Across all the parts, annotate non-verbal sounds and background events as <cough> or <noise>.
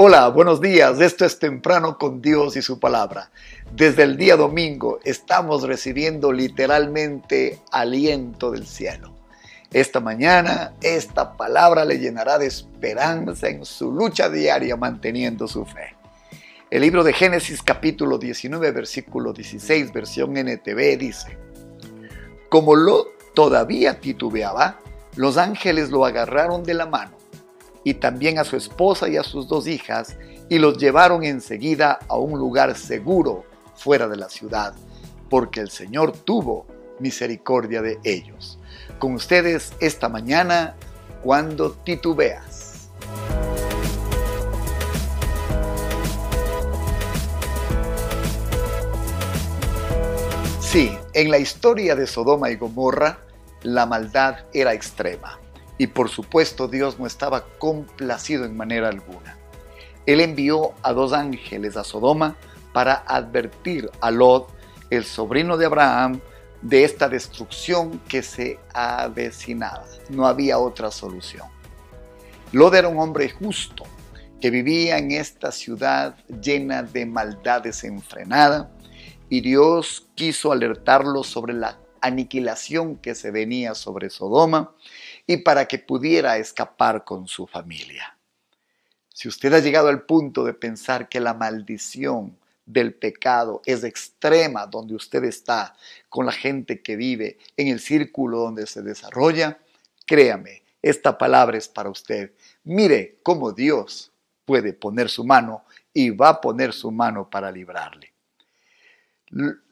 Hola, buenos días. Esto es Temprano con Dios y su palabra. Desde el día domingo estamos recibiendo literalmente aliento del cielo. Esta mañana esta palabra le llenará de esperanza en su lucha diaria manteniendo su fe. El libro de Génesis capítulo 19 versículo 16 versión NTV dice, Como Lot todavía titubeaba, los ángeles lo agarraron de la mano y también a su esposa y a sus dos hijas, y los llevaron enseguida a un lugar seguro fuera de la ciudad, porque el Señor tuvo misericordia de ellos. Con ustedes esta mañana, cuando titubeas. Sí, en la historia de Sodoma y Gomorra, la maldad era extrema. Y por supuesto Dios no estaba complacido en manera alguna. Él envió a dos ángeles a Sodoma para advertir a Lot, el sobrino de Abraham, de esta destrucción que se avecinaba. No había otra solución. Lot era un hombre justo que vivía en esta ciudad llena de maldad desenfrenada y Dios quiso alertarlo sobre la aniquilación que se venía sobre Sodoma y para que pudiera escapar con su familia. Si usted ha llegado al punto de pensar que la maldición del pecado es extrema donde usted está, con la gente que vive, en el círculo donde se desarrolla, créame, esta palabra es para usted. Mire cómo Dios puede poner su mano y va a poner su mano para librarle.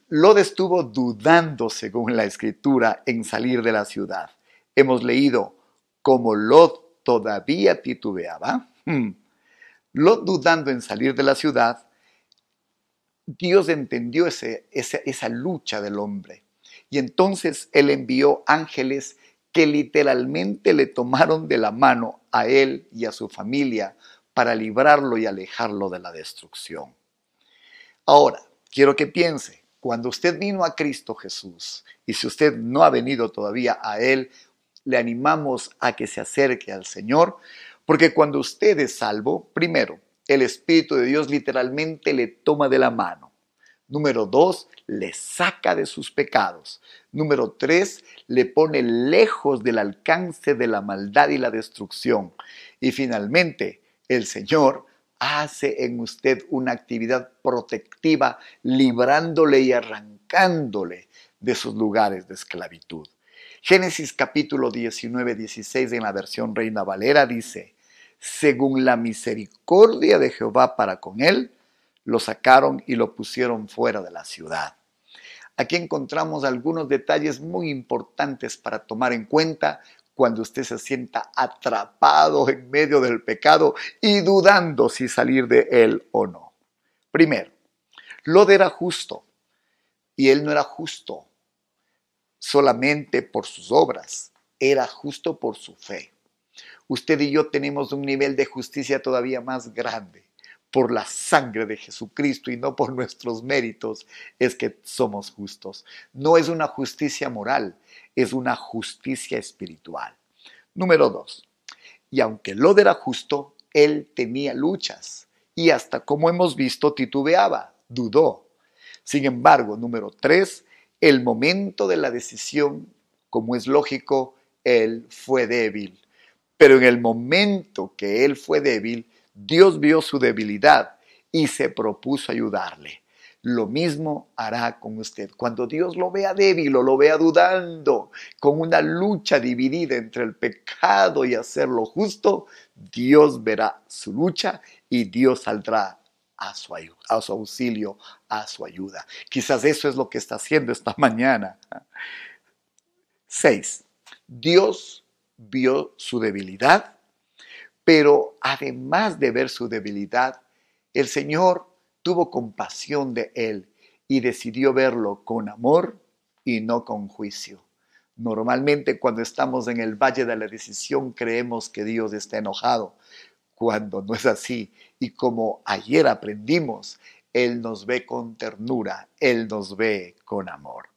Lod estuvo dudando, según la escritura, en salir de la ciudad hemos leído, como Lot todavía titubeaba, hmm, Lot dudando en salir de la ciudad, Dios entendió esa lucha del hombre. Y entonces Él envió ángeles que literalmente le tomaron de la mano a él y a su familia para librarlo y alejarlo de la destrucción. Ahora, quiero que piense, cuando usted vino a Cristo Jesús, y si usted no ha venido todavía a Él, le animamos a que se acerque al Señor, porque cuando usted es salvo, primero, el Espíritu de Dios literalmente le toma de la mano. Número dos, le saca de sus pecados. Número tres, le pone lejos del alcance de la maldad y la destrucción. Y finalmente, el Señor hace en usted una actividad protectiva, librándole y arrancándole de sus lugares de esclavitud. Génesis capítulo 19, 16 en la versión Reina Valera dice, según la misericordia de Jehová para con él, lo sacaron y lo pusieron fuera de la ciudad. Aquí encontramos algunos detalles muy importantes para tomar en cuenta cuando usted se sienta atrapado en medio del pecado y dudando si salir de él o no. Primero, Lod era justo y él no era justo solamente por sus obras, era justo por su fe. Usted y yo tenemos un nivel de justicia todavía más grande. Por la sangre de Jesucristo y no por nuestros méritos es que somos justos. No es una justicia moral, es una justicia espiritual. Número dos. Y aunque Lod era justo, él tenía luchas y hasta como hemos visto titubeaba, dudó. Sin embargo, número tres, el momento de la decisión, como es lógico, él fue débil. Pero en el momento que él fue débil, Dios vio su debilidad y se propuso ayudarle. Lo mismo hará con usted. Cuando Dios lo vea débil o lo vea dudando, con una lucha dividida entre el pecado y hacer lo justo, Dios verá su lucha y Dios saldrá a su, a su auxilio, a su ayuda. Quizás eso es lo que está haciendo esta <laughs> mañana. Seis, Dios vio su debilidad, pero además de ver su debilidad, el Señor tuvo compasión de él y decidió verlo con amor y no con juicio. Normalmente cuando estamos en el valle de la decisión creemos que Dios está enojado, cuando no es así. Y como ayer aprendimos, Él nos ve con ternura, Él nos ve con amor.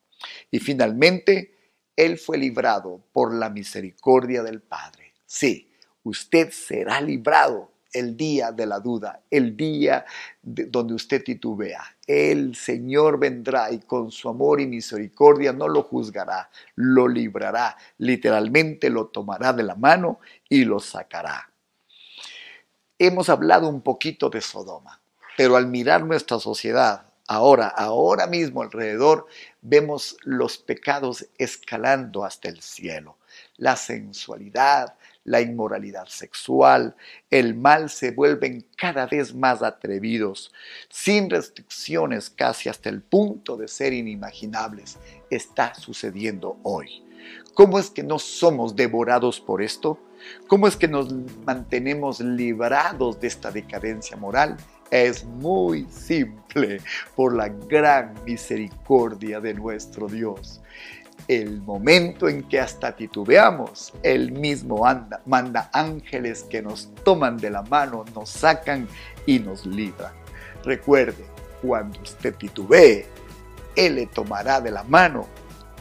Y finalmente, Él fue librado por la misericordia del Padre. Sí, usted será librado el día de la duda, el día donde usted titubea. El Señor vendrá y con su amor y misericordia no lo juzgará, lo librará, literalmente lo tomará de la mano y lo sacará. Hemos hablado un poquito de Sodoma, pero al mirar nuestra sociedad, ahora, ahora mismo alrededor, vemos los pecados escalando hasta el cielo. La sensualidad, la inmoralidad sexual, el mal se vuelven cada vez más atrevidos, sin restricciones casi hasta el punto de ser inimaginables. Está sucediendo hoy. ¿Cómo es que no somos devorados por esto? ¿Cómo es que nos mantenemos librados de esta decadencia moral? Es muy simple, por la gran misericordia de nuestro Dios el momento en que hasta titubeamos, Él mismo anda, manda ángeles que nos toman de la mano, nos sacan y nos libran. Recuerde, cuando usted titubee, Él le tomará de la mano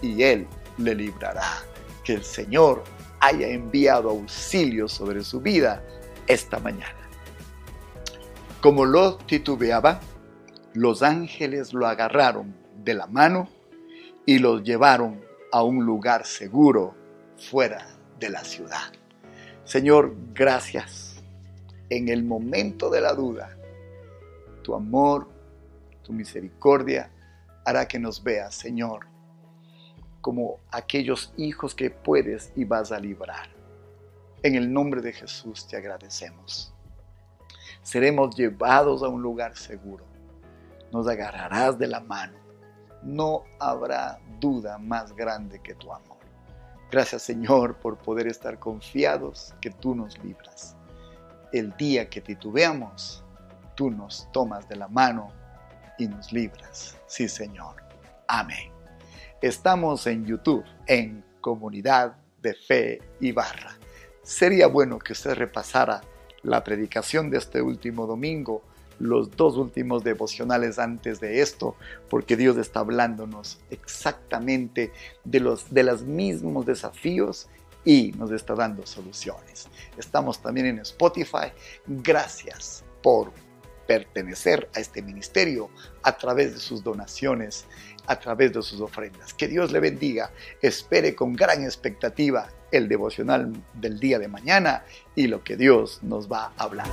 y Él le librará. Que el Señor haya enviado auxilio sobre su vida esta mañana. Como lo titubeaba, los ángeles lo agarraron de la mano y lo llevaron a un lugar seguro fuera de la ciudad. Señor, gracias. En el momento de la duda, tu amor, tu misericordia hará que nos veas, Señor, como aquellos hijos que puedes y vas a librar. En el nombre de Jesús te agradecemos. Seremos llevados a un lugar seguro. Nos agarrarás de la mano no habrá duda más grande que tu amor. Gracias Señor por poder estar confiados que tú nos libras. El día que titubeamos, tú nos tomas de la mano y nos libras. Sí Señor. Amén. Estamos en YouTube, en Comunidad de Fe y Barra. Sería bueno que usted repasara la predicación de este último domingo los dos últimos devocionales antes de esto, porque Dios está hablándonos exactamente de los, de los mismos desafíos y nos está dando soluciones. Estamos también en Spotify. Gracias por pertenecer a este ministerio a través de sus donaciones, a través de sus ofrendas. Que Dios le bendiga. Espere con gran expectativa el devocional del día de mañana y lo que Dios nos va a hablar.